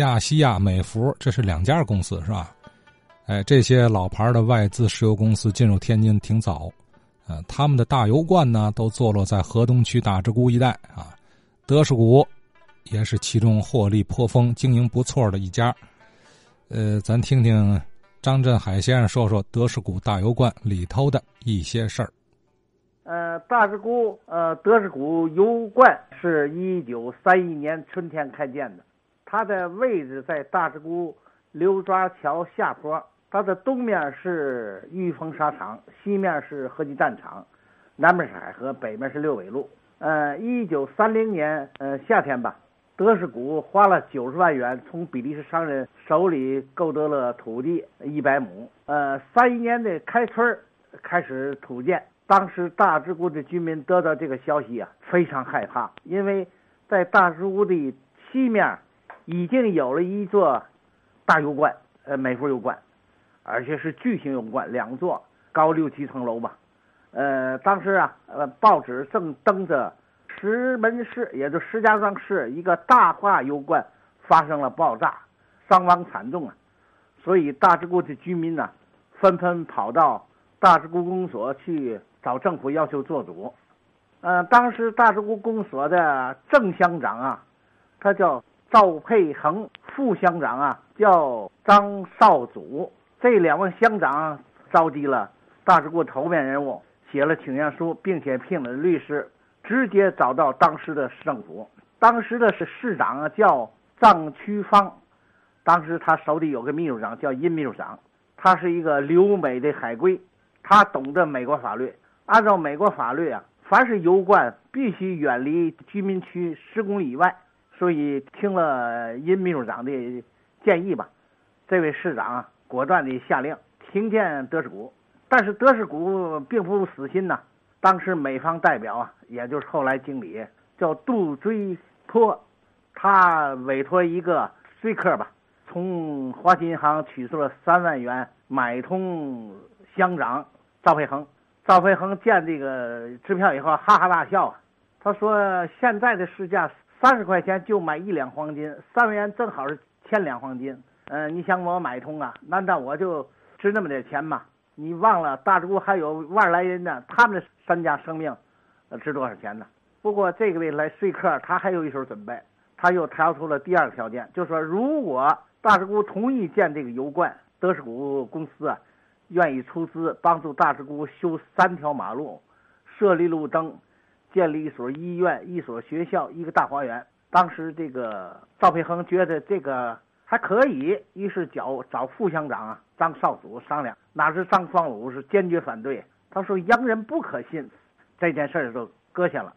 亚细亚、美孚，这是两家公司是吧？哎，这些老牌的外资石油公司进入天津挺早，呃，他们的大油罐呢都坐落在河东区大直沽一带啊。德士古也是其中获利颇丰、经营不错的一家。呃，咱听听张振海先生说说德士古大油罐里头的一些事儿。呃，大直沽呃德士古油罐是一九三一年春天开建的，它的位置在大直沽刘庄桥下坡。它的东面是玉峰沙场，西面是河基蛋厂，南面是海河，北面是六纬路。呃，一九三零年呃夏天吧，德士古花了九十万元从比利时商人手里购得了土地一百亩。呃，三一年的开春开始土建，当时大直沽的居民得到这个消息啊，非常害怕，因为在大直沽的西面已经有了一座大油罐，呃，美孚油罐。而且是巨型油罐，两座，高六七层楼吧。呃，当时啊，呃，报纸正登着石门市，也就石家庄市一个大化油罐发生了爆炸，伤亡惨重啊。所以大直沽的居民呢，纷纷跑到大直沽公所去找政府要求做主。呃，当时大直沽公所的正乡长啊，他叫赵佩恒，副乡长啊叫张少祖。这两位乡长召集了大直沽头面人物，写了请愿书，并且聘了律师，直接找到当时的市政府。当时的是市长啊，叫臧屈芳，当时他手里有个秘书长叫殷秘书长，他是一个留美的海归，他懂得美国法律。按照美国法律啊，凡是油罐必须远离居民区十公里以外。所以听了殷秘书长的建议吧，这位市长。果断地下令停建德士古，但是德士古并不死心呐。当时美方代表啊，也就是后来经理叫杜追坡，他委托一个说客吧，从华信银行取出了三万元买通乡长赵培恒。赵培恒见这个支票以后哈哈大笑啊，他说：“现在的市价三十块钱就买一两黄金，三万元正好是千两黄金。”嗯，你想我买通啊？难道我就值那么点钱吗？你忘了大直沽还有万来人呢，他们的身家生命，值多少钱呢？不过这个位来说客，他还有一手准备，他又挑出了第二个条件，就说如果大直沽同意建这个油罐，德士古公司啊，愿意出资帮助大直沽修三条马路，设立路灯，建立一所医院、一所学校、一个大花园。当时这个赵培恒觉得这个。还可以，于是找找副乡长啊张少祖商量，哪知张双鲁是坚决反对。他说：“洋人不可信。”这件事儿就搁下了。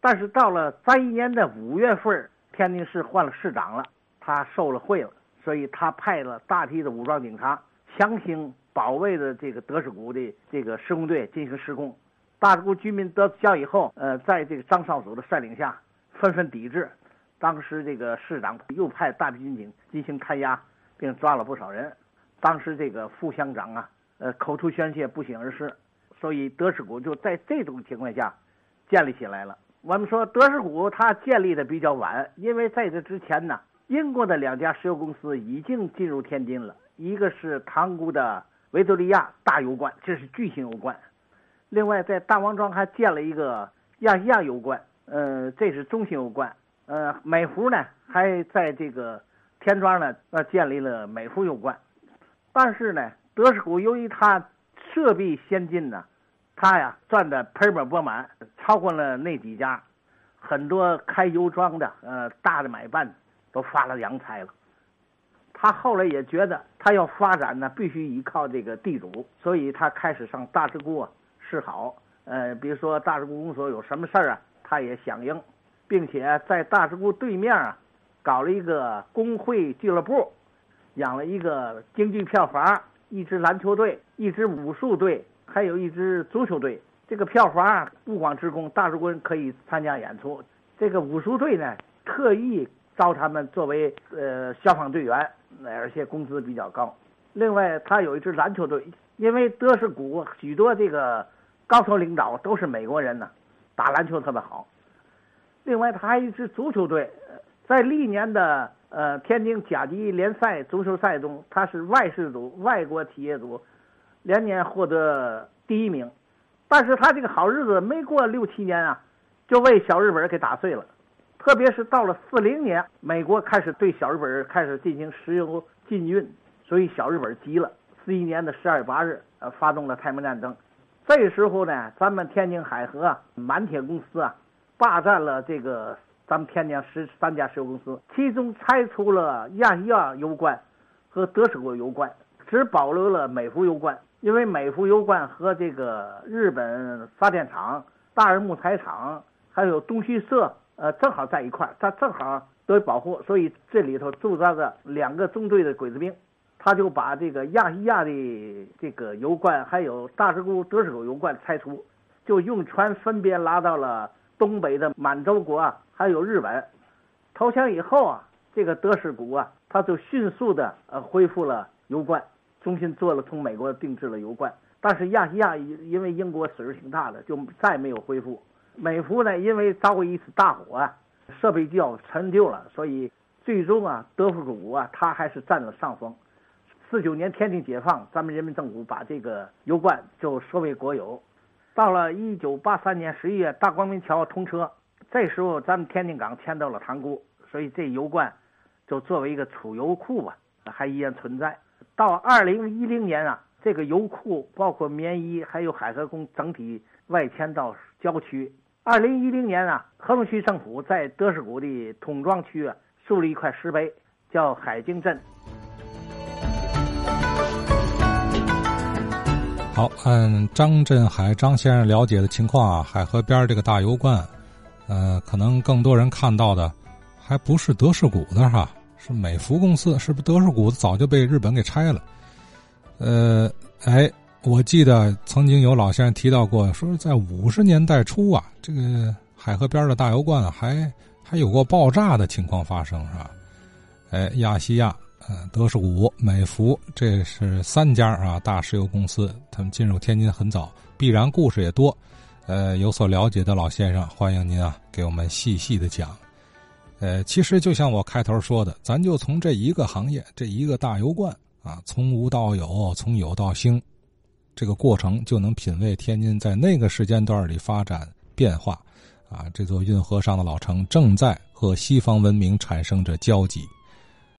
但是到了三一年的五月份，天津市换了市长了，他受了贿了，所以他派了大批的武装警察，强行保卫着这个德士古的这个施工队进行施工。大直沽居民得知消以后，呃，在这个张少祖的率领下，纷纷抵制。当时这个市长又派大批军警进行看押，并抓了不少人。当时这个副乡长啊，呃，口吐鲜血，不省而逝。所以德士古就在这种情况下建立起来了。我们说德士古它建立的比较晚，因为在这之前呢，英国的两家石油公司已经进入天津了，一个是塘沽的维多利亚大油罐，这是巨型油罐；另外在大王庄还建了一个亚细亚油罐，呃，这是中型油罐。呃，美孚呢还在这个田庄呢，呃，建立了美孚油罐。但是呢，德士古由于它设备先进呢，它呀赚的盆满钵满，超过了那几家，很多开油庄的，呃，大的买办都发了洋财了。他后来也觉得他要发展呢，必须依靠这个地主，所以他开始上大直沽啊示好。呃，比如说大石沽公所有什么事儿啊，他也响应。并且在大石沽对面啊，搞了一个工会俱乐部，养了一个京剧票房，一支篮球队，一支武术队，还有一支足球队。这个票房啊不光职工，大石沽人可以参加演出。这个武术队呢，特意招他们作为呃消防队员，而且工资比较高。另外，他有一支篮球队，因为德士古许多这个高层领导都是美国人呢，打篮球特别好。另外，他还一支足球队，在历年的呃，天津甲级联赛足球赛中，他是外事组、外国企业组连年获得第一名。但是他这个好日子没过六七年啊，就被小日本给打碎了。特别是到了四零年，美国开始对小日本开始进行石油禁运，所以小日本急了。四一年的十二月八日，呃，发动了太平洋战争。这时候呢，咱们天津海河满铁公司啊，霸占了这个。咱们天津十三家石油公司，其中拆除了亚细亚油罐和德士国油罐，只保留了美孚油罐。因为美孚油罐和这个日本发电厂、大日木材厂还有东西社，呃，正好在一块儿，它正好得保护，所以这里头驻扎着两个中队的鬼子兵，他就把这个亚细亚的这个油罐还有大石沽、德士古油罐拆除，就用船分别拉到了东北的满洲国啊。还有日本投降以后啊，这个德士古啊，他就迅速的呃恢复了油罐，重新做了从美国定制了油罐。但是亚细亚因为英国损失挺大的，就再没有恢复。美孚呢，因为遭过一次大火啊，设备较陈旧了，所以最终啊，德士古啊，他还是占了上风。四九年天津解放，咱们人民政府把这个油罐就收为国有。到了一九八三年十一月，大光明桥通车。这时候，咱们天津港迁到了塘沽，所以这油罐就作为一个储油库吧，还依然存在。到二零一零年啊，这个油库包括棉衣还有海河工整体外迁到郊区。二零一零年啊，河东区政府在德士古的桶庄区啊竖了一块石碑，叫海景镇。好，按张振海张先生了解的情况啊，海河边这个大油罐。呃，可能更多人看到的，还不是德士古的哈，是美孚公司，是不是德士古早就被日本给拆了？呃，哎，我记得曾经有老先生提到过，说在五十年代初啊，这个海河边的大油罐还还有过爆炸的情况发生，是吧？哎，亚细亚、呃，德士古、美孚，这是三家啊大石油公司，他们进入天津很早，必然故事也多。呃，有所了解的老先生，欢迎您啊，给我们细细的讲。呃，其实就像我开头说的，咱就从这一个行业，这一个大油罐啊，从无到有，从有到兴，这个过程就能品味天津在那个时间段里发展变化。啊，这座运河上的老城正在和西方文明产生着交集。